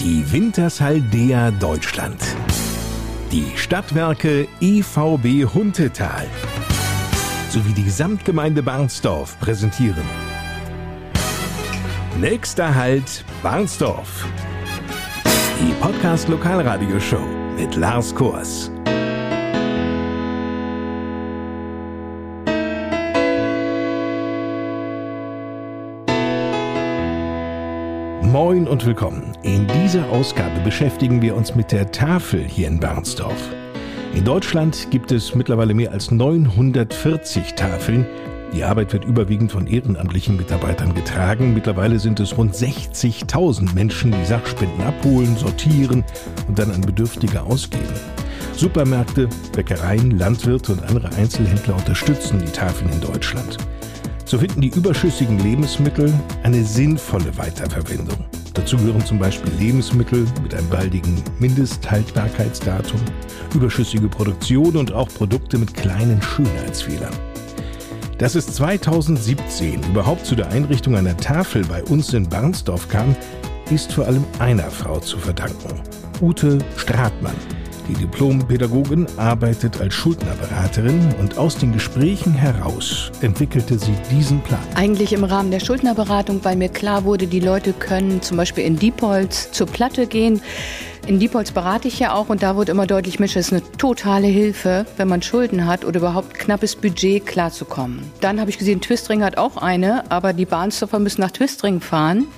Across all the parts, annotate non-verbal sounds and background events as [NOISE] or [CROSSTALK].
Die Wintershaldea Deutschland. Die Stadtwerke EVB Huntetal sowie die Gesamtgemeinde Barnsdorf präsentieren. Nächster Halt Barnsdorf. Die Podcast Lokalradioshow mit Lars Kors. Moin und willkommen. In dieser Ausgabe beschäftigen wir uns mit der Tafel hier in Bernsdorf. In Deutschland gibt es mittlerweile mehr als 940 Tafeln. Die Arbeit wird überwiegend von ehrenamtlichen Mitarbeitern getragen. Mittlerweile sind es rund 60.000 Menschen, die Sachspenden abholen, sortieren und dann an Bedürftige ausgeben. Supermärkte, Bäckereien, Landwirte und andere Einzelhändler unterstützen die Tafeln in Deutschland. So finden die überschüssigen Lebensmittel eine sinnvolle Weiterverwendung. Dazu gehören zum Beispiel Lebensmittel mit einem baldigen Mindesthaltbarkeitsdatum, überschüssige Produktion und auch Produkte mit kleinen Schönheitsfehlern. Dass es 2017 überhaupt zu der Einrichtung einer Tafel bei uns in Barnsdorf kam, ist vor allem einer Frau zu verdanken. Ute Stratmann. Die Diplompädagogin arbeitet als Schuldnerberaterin und aus den Gesprächen heraus entwickelte sie diesen Plan. Eigentlich im Rahmen der Schuldnerberatung, weil mir klar wurde, die Leute können zum Beispiel in Diepholz zur Platte gehen. In Diepholz berate ich ja auch und da wurde immer deutlich, Mensch, das ist eine totale Hilfe, wenn man Schulden hat oder überhaupt knappes Budget klarzukommen. Dann habe ich gesehen, Twistring hat auch eine, aber die Bahnstoffer müssen nach Twistring fahren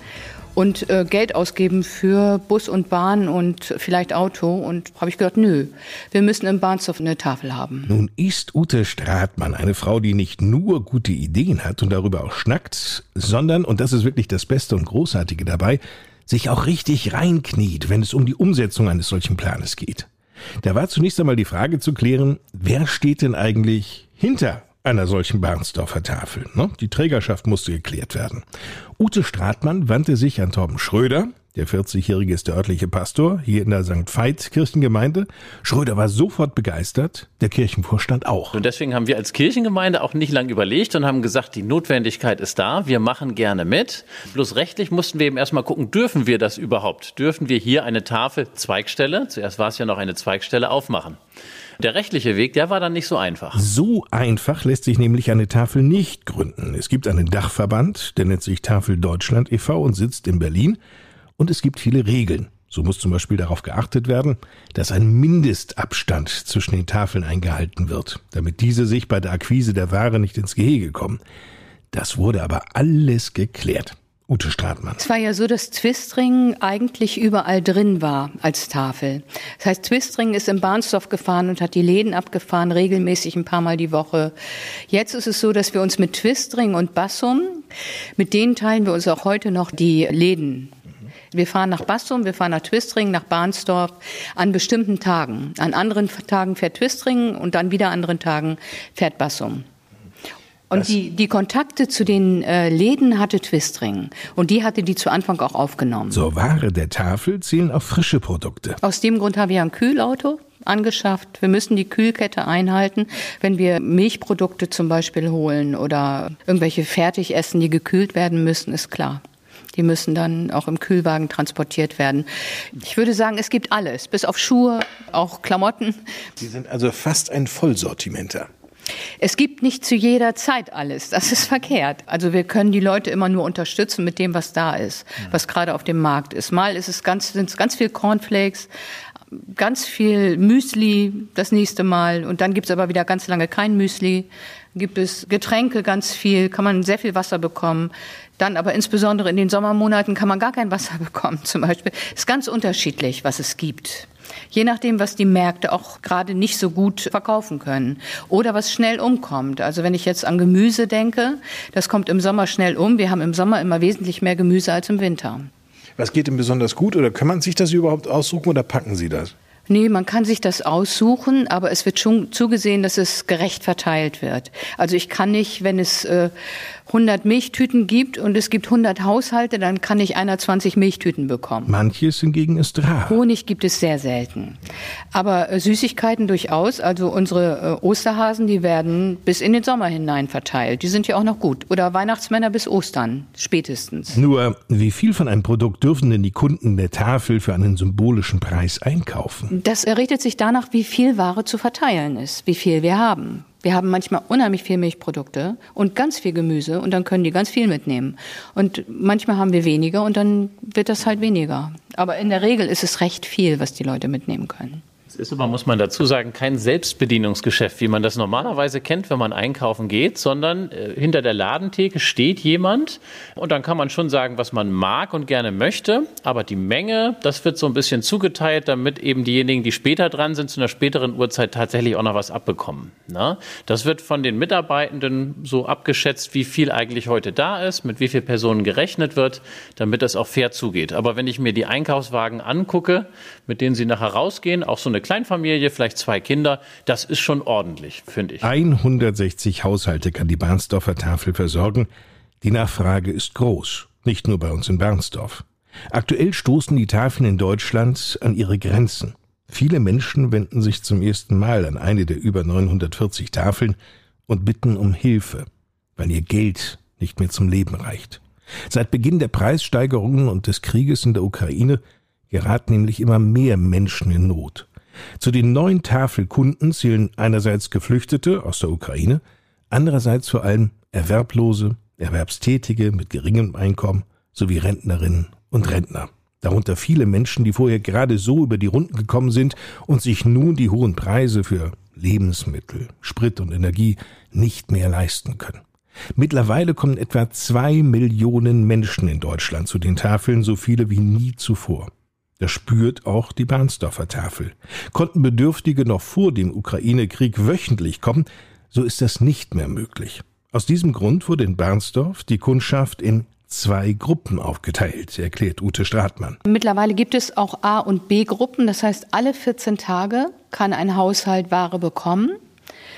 und äh, Geld ausgeben für Bus und Bahn und vielleicht Auto. Und habe ich gedacht, nö, wir müssen im Bahnhof eine Tafel haben. Nun ist Ute Stratmann eine Frau, die nicht nur gute Ideen hat und darüber auch schnackt, sondern, und das ist wirklich das Beste und Großartige dabei, sich auch richtig reinkniet, wenn es um die Umsetzung eines solchen Planes geht. Da war zunächst einmal die Frage zu klären, wer steht denn eigentlich hinter einer solchen Barnsdorfer Tafel. Ne? Die Trägerschaft musste geklärt werden. Ute Stratmann wandte sich an Torben Schröder. Der 40-Jährige ist der örtliche Pastor hier in der St. Veit Kirchengemeinde. Schröder war sofort begeistert, der Kirchenvorstand auch. Und deswegen haben wir als Kirchengemeinde auch nicht lange überlegt und haben gesagt, die Notwendigkeit ist da, wir machen gerne mit. Bloß rechtlich mussten wir eben erstmal gucken, dürfen wir das überhaupt? Dürfen wir hier eine Tafel Zweigstelle, zuerst war es ja noch eine Zweigstelle, aufmachen? Der rechtliche Weg, der war dann nicht so einfach. So einfach lässt sich nämlich eine Tafel nicht gründen. Es gibt einen Dachverband, der nennt sich Tafel Deutschland e.V. und sitzt in Berlin. Und es gibt viele Regeln. So muss zum Beispiel darauf geachtet werden, dass ein Mindestabstand zwischen den Tafeln eingehalten wird, damit diese sich bei der Akquise der Ware nicht ins Gehege kommen. Das wurde aber alles geklärt. Ute Stratmann. Es war ja so, dass Twistring eigentlich überall drin war als Tafel. Das heißt, Twistring ist im Bahnsdorf gefahren und hat die Läden abgefahren, regelmäßig ein paar Mal die Woche. Jetzt ist es so, dass wir uns mit Twistring und Bassum, mit denen teilen wir uns auch heute noch die Läden. Wir fahren nach Bassum, wir fahren nach Twistring, nach Bahnsdorf an bestimmten Tagen. An anderen Tagen fährt Twistring und dann wieder anderen Tagen fährt Bassum. Und die, die Kontakte zu den äh, Läden hatte Twistring. Und die hatte die zu Anfang auch aufgenommen. Zur Ware der Tafel zählen auch frische Produkte. Aus dem Grund haben wir ein Kühlauto angeschafft. Wir müssen die Kühlkette einhalten. Wenn wir Milchprodukte zum Beispiel holen oder irgendwelche Fertigessen, die gekühlt werden müssen, ist klar. Die müssen dann auch im Kühlwagen transportiert werden. Ich würde sagen, es gibt alles, bis auf Schuhe, auch Klamotten. Sie sind also fast ein Vollsortimenter. Es gibt nicht zu jeder Zeit alles. Das ist verkehrt. Also wir können die Leute immer nur unterstützen mit dem, was da ist, was gerade auf dem Markt ist. Mal ist es ganz, sind es ganz viel Cornflakes, ganz viel Müsli das nächste Mal und dann gibt es aber wieder ganz lange kein Müsli. Gibt es Getränke ganz viel, kann man sehr viel Wasser bekommen. Dann aber insbesondere in den Sommermonaten kann man gar kein Wasser [LAUGHS] bekommen zum Beispiel. Es ist ganz unterschiedlich, was es gibt. Je nachdem, was die Märkte auch gerade nicht so gut verkaufen können oder was schnell umkommt. Also wenn ich jetzt an Gemüse denke, das kommt im Sommer schnell um. Wir haben im Sommer immer wesentlich mehr Gemüse als im Winter. Was geht denn besonders gut oder kann man sich das überhaupt aussuchen oder packen Sie das? Nee, man kann sich das aussuchen, aber es wird schon zugesehen, dass es gerecht verteilt wird. Also ich kann nicht, wenn es äh, 100 Milchtüten gibt und es gibt 100 Haushalte, dann kann ich einer 20 Milchtüten bekommen. Manches hingegen ist rar. Honig gibt es sehr selten. Aber äh, Süßigkeiten durchaus. Also unsere äh, Osterhasen, die werden bis in den Sommer hinein verteilt. Die sind ja auch noch gut. Oder Weihnachtsmänner bis Ostern, spätestens. Nur, wie viel von einem Produkt dürfen denn die Kunden der Tafel für einen symbolischen Preis einkaufen? Das errichtet sich danach, wie viel Ware zu verteilen ist, wie viel wir haben. Wir haben manchmal unheimlich viel Milchprodukte und ganz viel Gemüse und dann können die ganz viel mitnehmen. Und manchmal haben wir weniger und dann wird das halt weniger. Aber in der Regel ist es recht viel, was die Leute mitnehmen können. Es ist aber, muss man dazu sagen, kein Selbstbedienungsgeschäft, wie man das normalerweise kennt, wenn man einkaufen geht, sondern äh, hinter der Ladentheke steht jemand und dann kann man schon sagen, was man mag und gerne möchte, aber die Menge, das wird so ein bisschen zugeteilt, damit eben diejenigen, die später dran sind, zu einer späteren Uhrzeit tatsächlich auch noch was abbekommen. Na? Das wird von den Mitarbeitenden so abgeschätzt, wie viel eigentlich heute da ist, mit wie vielen Personen gerechnet wird, damit das auch fair zugeht. Aber wenn ich mir die Einkaufswagen angucke, mit denen sie nachher rausgehen, auch so eine Kleinfamilie, vielleicht zwei Kinder, das ist schon ordentlich, finde ich. 160 Haushalte kann die Barnsdorfer Tafel versorgen. Die Nachfrage ist groß, nicht nur bei uns in Bernsdorf. Aktuell stoßen die Tafeln in Deutschland an ihre Grenzen. Viele Menschen wenden sich zum ersten Mal an eine der über 940 Tafeln und bitten um Hilfe, weil ihr Geld nicht mehr zum Leben reicht. Seit Beginn der Preissteigerungen und des Krieges in der Ukraine geraten nämlich immer mehr Menschen in Not. Zu den neuen Tafelkunden zählen einerseits Geflüchtete aus der Ukraine, andererseits vor allem Erwerblose, Erwerbstätige mit geringem Einkommen sowie Rentnerinnen und Rentner. Darunter viele Menschen, die vorher gerade so über die Runden gekommen sind und sich nun die hohen Preise für Lebensmittel, Sprit und Energie nicht mehr leisten können. Mittlerweile kommen etwa zwei Millionen Menschen in Deutschland zu den Tafeln, so viele wie nie zuvor. Das spürt auch die Barnsdorfer Tafel. Konnten Bedürftige noch vor dem Ukraine-Krieg wöchentlich kommen, so ist das nicht mehr möglich. Aus diesem Grund wurde in Barnsdorf die Kundschaft in zwei Gruppen aufgeteilt, erklärt Ute Stratmann. Mittlerweile gibt es auch A- und B-Gruppen. Das heißt, alle 14 Tage kann ein Haushalt Ware bekommen.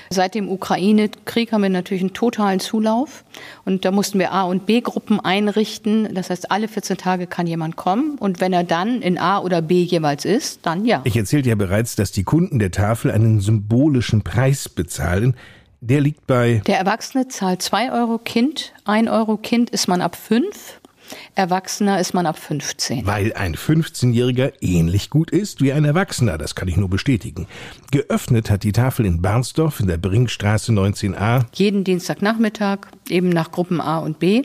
Seit dem Ukraine-Krieg haben wir natürlich einen totalen Zulauf. Und da mussten wir A- und B-Gruppen einrichten. Das heißt, alle 14 Tage kann jemand kommen. Und wenn er dann in A oder B jeweils ist, dann ja. Ich erzählte ja bereits, dass die Kunden der Tafel einen symbolischen Preis bezahlen. Der liegt bei. Der Erwachsene zahlt 2 Euro Kind, 1 Euro Kind ist man ab 5 Erwachsener ist man ab 15. Weil ein 15-Jähriger ähnlich gut ist wie ein Erwachsener, das kann ich nur bestätigen. Geöffnet hat die Tafel in Barnsdorf in der Brinkstraße 19a. Jeden Dienstagnachmittag, eben nach Gruppen A und B.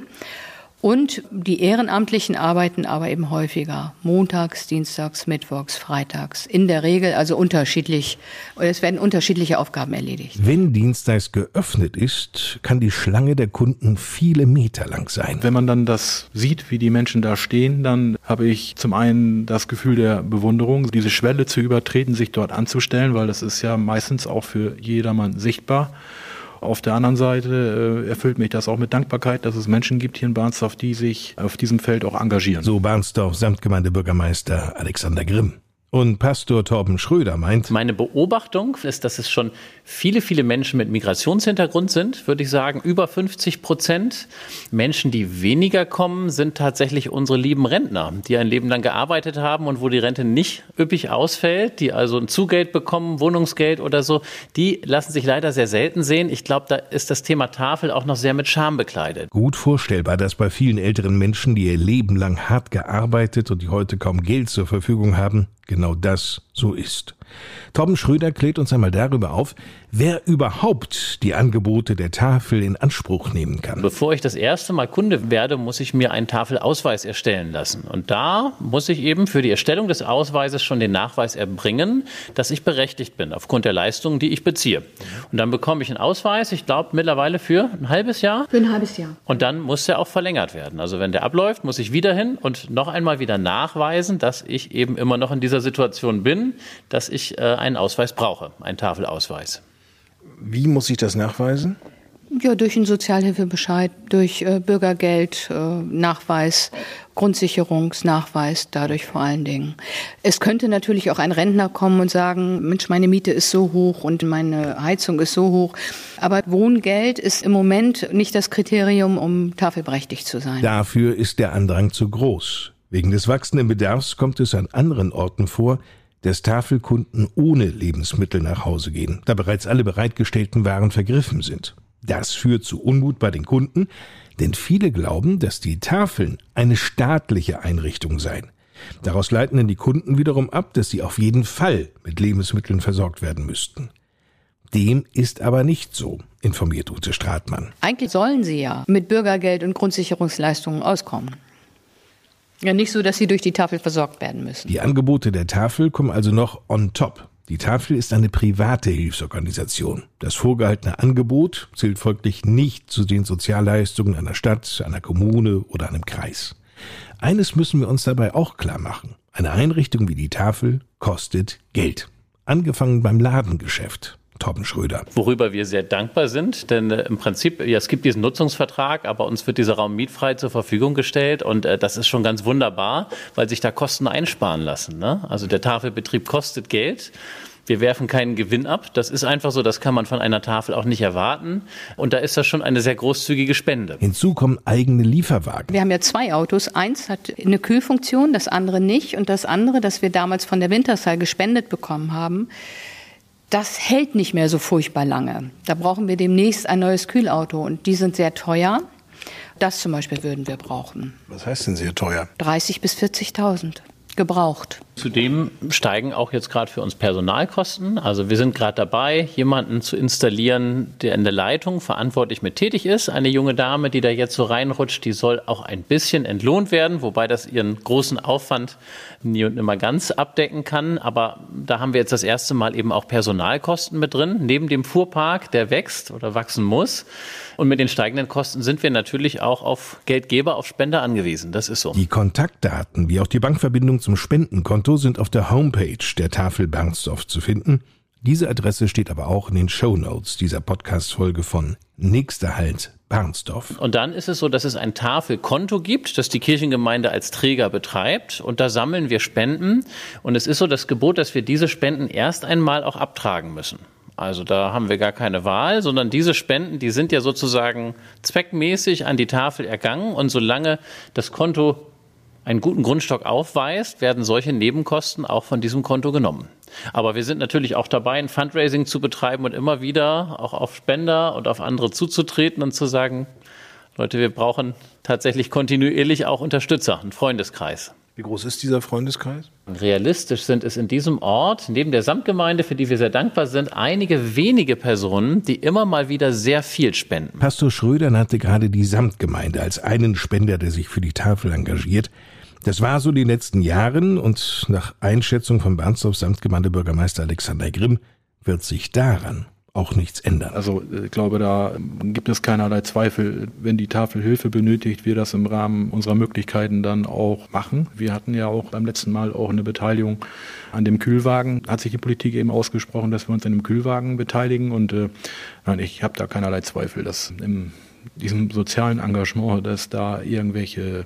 Und die Ehrenamtlichen arbeiten aber eben häufiger. Montags, Dienstags, Mittwochs, Freitags. In der Regel also unterschiedlich. Es werden unterschiedliche Aufgaben erledigt. Wenn Dienstags geöffnet ist, kann die Schlange der Kunden viele Meter lang sein. Wenn man dann das sieht, wie die Menschen da stehen, dann habe ich zum einen das Gefühl der Bewunderung, diese Schwelle zu übertreten, sich dort anzustellen, weil das ist ja meistens auch für jedermann sichtbar. Auf der anderen Seite äh, erfüllt mich das auch mit Dankbarkeit, dass es Menschen gibt hier in Barnsdorf, die sich auf diesem Feld auch engagieren. So Barnsdorf Samtgemeindebürgermeister Alexander Grimm. Und Pastor Torben Schröder meint, meine Beobachtung ist, dass es schon viele, viele Menschen mit Migrationshintergrund sind, würde ich sagen, über 50 Prozent. Menschen, die weniger kommen, sind tatsächlich unsere lieben Rentner, die ein Leben lang gearbeitet haben und wo die Rente nicht üppig ausfällt, die also ein Zugeld bekommen, Wohnungsgeld oder so. Die lassen sich leider sehr selten sehen. Ich glaube, da ist das Thema Tafel auch noch sehr mit Scham bekleidet. Gut vorstellbar, dass bei vielen älteren Menschen, die ihr Leben lang hart gearbeitet und die heute kaum Geld zur Verfügung haben, genau das so ist. Torben Schröder klärt uns einmal darüber auf, wer überhaupt die Angebote der Tafel in Anspruch nehmen kann. Bevor ich das erste Mal Kunde werde, muss ich mir einen Tafelausweis erstellen lassen. Und da muss ich eben für die Erstellung des Ausweises schon den Nachweis erbringen, dass ich berechtigt bin aufgrund der Leistungen, die ich beziehe. Und dann bekomme ich einen Ausweis, ich glaube mittlerweile für ein halbes Jahr. Für ein halbes Jahr. Und dann muss der auch verlängert werden. Also wenn der abläuft, muss ich wieder hin und noch einmal wieder nachweisen, dass ich eben immer noch in dieser Situation bin, dass ich äh, einen Ausweis brauche, einen Tafelausweis. Wie muss ich das nachweisen? Ja, durch einen Sozialhilfebescheid, durch äh, Bürgergeld, äh, Nachweis, Grundsicherungsnachweis, dadurch vor allen Dingen. Es könnte natürlich auch ein Rentner kommen und sagen, Mensch, meine Miete ist so hoch und meine Heizung ist so hoch. Aber Wohngeld ist im Moment nicht das Kriterium, um tafelberechtigt zu sein. Dafür ist der Andrang zu groß. Wegen des wachsenden Bedarfs kommt es an anderen Orten vor, dass Tafelkunden ohne Lebensmittel nach Hause gehen, da bereits alle bereitgestellten Waren vergriffen sind. Das führt zu Unmut bei den Kunden, denn viele glauben, dass die Tafeln eine staatliche Einrichtung seien. Daraus leiten dann die Kunden wiederum ab, dass sie auf jeden Fall mit Lebensmitteln versorgt werden müssten. Dem ist aber nicht so, informiert Ute Stratmann. Eigentlich sollen sie ja mit Bürgergeld und Grundsicherungsleistungen auskommen. Ja, nicht so, dass sie durch die Tafel versorgt werden müssen. Die Angebote der Tafel kommen also noch on top. Die Tafel ist eine private Hilfsorganisation. Das vorgehaltene Angebot zählt folglich nicht zu den Sozialleistungen einer Stadt, einer Kommune oder einem Kreis. Eines müssen wir uns dabei auch klar machen. Eine Einrichtung wie die Tafel kostet Geld. Angefangen beim Ladengeschäft. Torben Schröder. Worüber wir sehr dankbar sind, denn äh, im Prinzip, ja, es gibt diesen Nutzungsvertrag, aber uns wird dieser Raum mietfrei zur Verfügung gestellt und äh, das ist schon ganz wunderbar, weil sich da Kosten einsparen lassen. Ne? Also der Tafelbetrieb kostet Geld. Wir werfen keinen Gewinn ab. Das ist einfach so, das kann man von einer Tafel auch nicht erwarten. Und da ist das schon eine sehr großzügige Spende. Hinzu kommen eigene Lieferwagen. Wir haben ja zwei Autos. Eins hat eine Kühlfunktion, das andere nicht. Und das andere, das wir damals von der Wintershall gespendet bekommen haben, das hält nicht mehr so furchtbar lange. Da brauchen wir demnächst ein neues Kühlauto und die sind sehr teuer. Das zum Beispiel würden wir brauchen. Was heißt denn sehr teuer? 30 bis 40.000 gebraucht. Zudem steigen auch jetzt gerade für uns Personalkosten. Also wir sind gerade dabei, jemanden zu installieren, der in der Leitung verantwortlich mit tätig ist. Eine junge Dame, die da jetzt so reinrutscht, die soll auch ein bisschen entlohnt werden, wobei das ihren großen Aufwand nie und immer ganz abdecken kann. Aber da haben wir jetzt das erste Mal eben auch Personalkosten mit drin, neben dem Fuhrpark, der wächst oder wachsen muss. Und mit den steigenden Kosten sind wir natürlich auch auf Geldgeber, auf Spender angewiesen. Das ist so. Die Kontaktdaten wie auch die Bankverbindung zum Spendenkonto sind auf der Homepage der Tafel Bernsdorf zu finden. Diese Adresse steht aber auch in den Show Notes dieser Podcast-Folge von Nächster Halt Bernsdorf. Und dann ist es so, dass es ein Tafelkonto gibt, das die Kirchengemeinde als Träger betreibt. Und da sammeln wir Spenden. Und es ist so das Gebot, dass wir diese Spenden erst einmal auch abtragen müssen. Also da haben wir gar keine Wahl, sondern diese Spenden, die sind ja sozusagen zweckmäßig an die Tafel ergangen. Und solange das Konto einen guten Grundstock aufweist, werden solche Nebenkosten auch von diesem Konto genommen. Aber wir sind natürlich auch dabei, ein Fundraising zu betreiben und immer wieder auch auf Spender und auf andere zuzutreten und zu sagen, Leute, wir brauchen tatsächlich kontinuierlich auch Unterstützer, einen Freundeskreis. Wie groß ist dieser Freundeskreis? Realistisch sind es in diesem Ort, neben der Samtgemeinde, für die wir sehr dankbar sind, einige wenige Personen, die immer mal wieder sehr viel spenden. Pastor Schröder nannte gerade die Samtgemeinde als einen Spender, der sich für die Tafel engagiert. Das war so die letzten Jahren und nach Einschätzung von Bernsdorf Samtgemeindebürgermeister Alexander Grimm wird sich daran auch nichts ändern. Also ich glaube, da gibt es keinerlei Zweifel. Wenn die Tafel Hilfe benötigt, wir das im Rahmen unserer Möglichkeiten dann auch machen. Wir hatten ja auch beim letzten Mal auch eine Beteiligung an dem Kühlwagen. Hat sich die Politik eben ausgesprochen, dass wir uns an dem Kühlwagen beteiligen. Und äh, nein, ich habe da keinerlei Zweifel, dass in diesem sozialen Engagement, dass da irgendwelche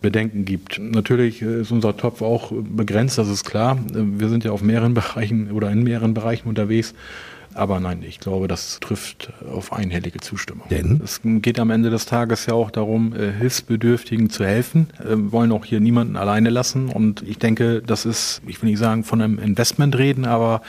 Bedenken gibt. Natürlich ist unser Topf auch begrenzt, das ist klar. Wir sind ja auf mehreren [LAUGHS] Bereichen oder in mehreren Bereichen unterwegs. Aber nein, ich glaube, das trifft auf einhellige Zustimmung. Denn? Es geht am Ende des Tages ja auch darum, äh, Hilfsbedürftigen zu helfen. Wir äh, wollen auch hier niemanden alleine lassen. Und ich denke, das ist, ich will nicht sagen von einem Investment reden, aber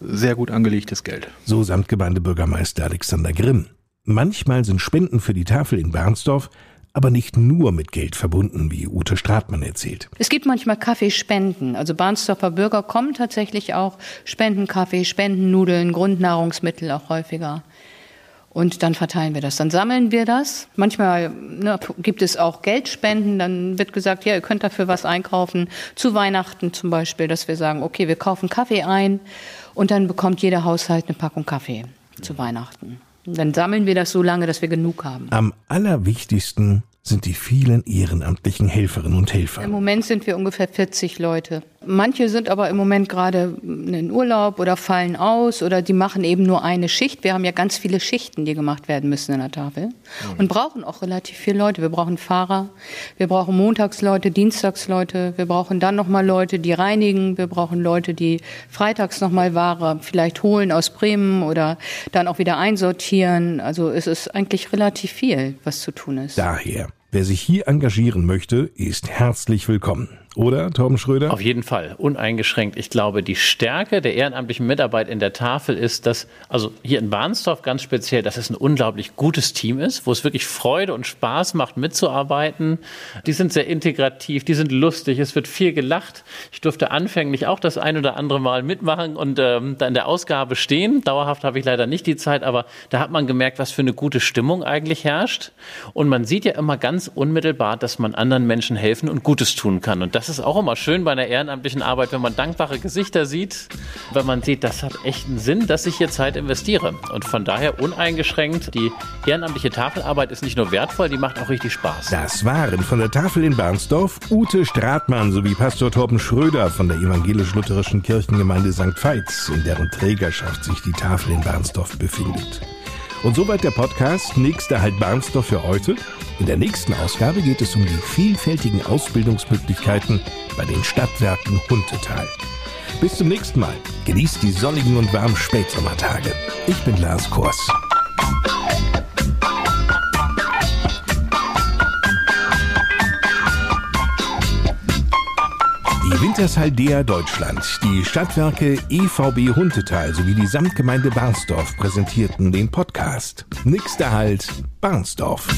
sehr gut angelegtes Geld. So Samtgemeindebürgermeister Alexander Grimm. Manchmal sind Spenden für die Tafel in Bernsdorf aber nicht nur mit Geld verbunden, wie Ute Stratmann erzählt. Es gibt manchmal Kaffeespenden. Also Barnsdorfer Bürger kommen tatsächlich auch, spenden Kaffee, spenden Nudeln, Grundnahrungsmittel auch häufiger. Und dann verteilen wir das. Dann sammeln wir das. Manchmal ne, gibt es auch Geldspenden. Dann wird gesagt, ja, ihr könnt dafür was einkaufen. Zu Weihnachten zum Beispiel, dass wir sagen, okay, wir kaufen Kaffee ein und dann bekommt jeder Haushalt eine Packung Kaffee zu Weihnachten. Dann sammeln wir das so lange, dass wir genug haben. Am allerwichtigsten sind die vielen ehrenamtlichen Helferinnen und Helfer. Im Moment sind wir ungefähr 40 Leute. Manche sind aber im Moment gerade in Urlaub oder fallen aus oder die machen eben nur eine Schicht. Wir haben ja ganz viele Schichten, die gemacht werden müssen in der Tafel und brauchen auch relativ viele Leute. Wir brauchen Fahrer, wir brauchen Montagsleute, Dienstagsleute, wir brauchen dann nochmal Leute, die reinigen, wir brauchen Leute, die freitags nochmal Ware vielleicht holen aus Bremen oder dann auch wieder einsortieren. Also es ist eigentlich relativ viel, was zu tun ist. Daher, wer sich hier engagieren möchte, ist herzlich willkommen. Oder, Torben Schröder? Auf jeden Fall, uneingeschränkt. Ich glaube, die Stärke der ehrenamtlichen Mitarbeit in der Tafel ist, dass, also hier in Barnsdorf ganz speziell, dass es ein unglaublich gutes Team ist, wo es wirklich Freude und Spaß macht, mitzuarbeiten. Die sind sehr integrativ, die sind lustig, es wird viel gelacht. Ich durfte anfänglich auch das ein oder andere Mal mitmachen und ähm, da in der Ausgabe stehen. Dauerhaft habe ich leider nicht die Zeit, aber da hat man gemerkt, was für eine gute Stimmung eigentlich herrscht. Und man sieht ja immer ganz unmittelbar, dass man anderen Menschen helfen und Gutes tun kann. Und das das ist auch immer schön bei einer ehrenamtlichen Arbeit, wenn man dankbare Gesichter sieht, wenn man sieht, das hat echt einen Sinn, dass ich hier Zeit investiere. Und von daher uneingeschränkt, die ehrenamtliche Tafelarbeit ist nicht nur wertvoll, die macht auch richtig Spaß. Das waren von der Tafel in Barnsdorf Ute Stratmann sowie Pastor Torben Schröder von der evangelisch-lutherischen Kirchengemeinde St. Veits, in deren Trägerschaft sich die Tafel in Barnsdorf befindet. Und soweit der Podcast Nächster Halt Barnsdorf für heute. In der nächsten Ausgabe geht es um die vielfältigen Ausbildungsmöglichkeiten bei den Stadtwerken Huntetal. Bis zum nächsten Mal. Genießt die sonnigen und warmen Spätsommertage. Ich bin Lars Kors. Die Wintershaldea Deutschland, die Stadtwerke EVB Huntetal sowie die Samtgemeinde Barnsdorf präsentierten den Podcast. Nächster Halt, Barnsdorf.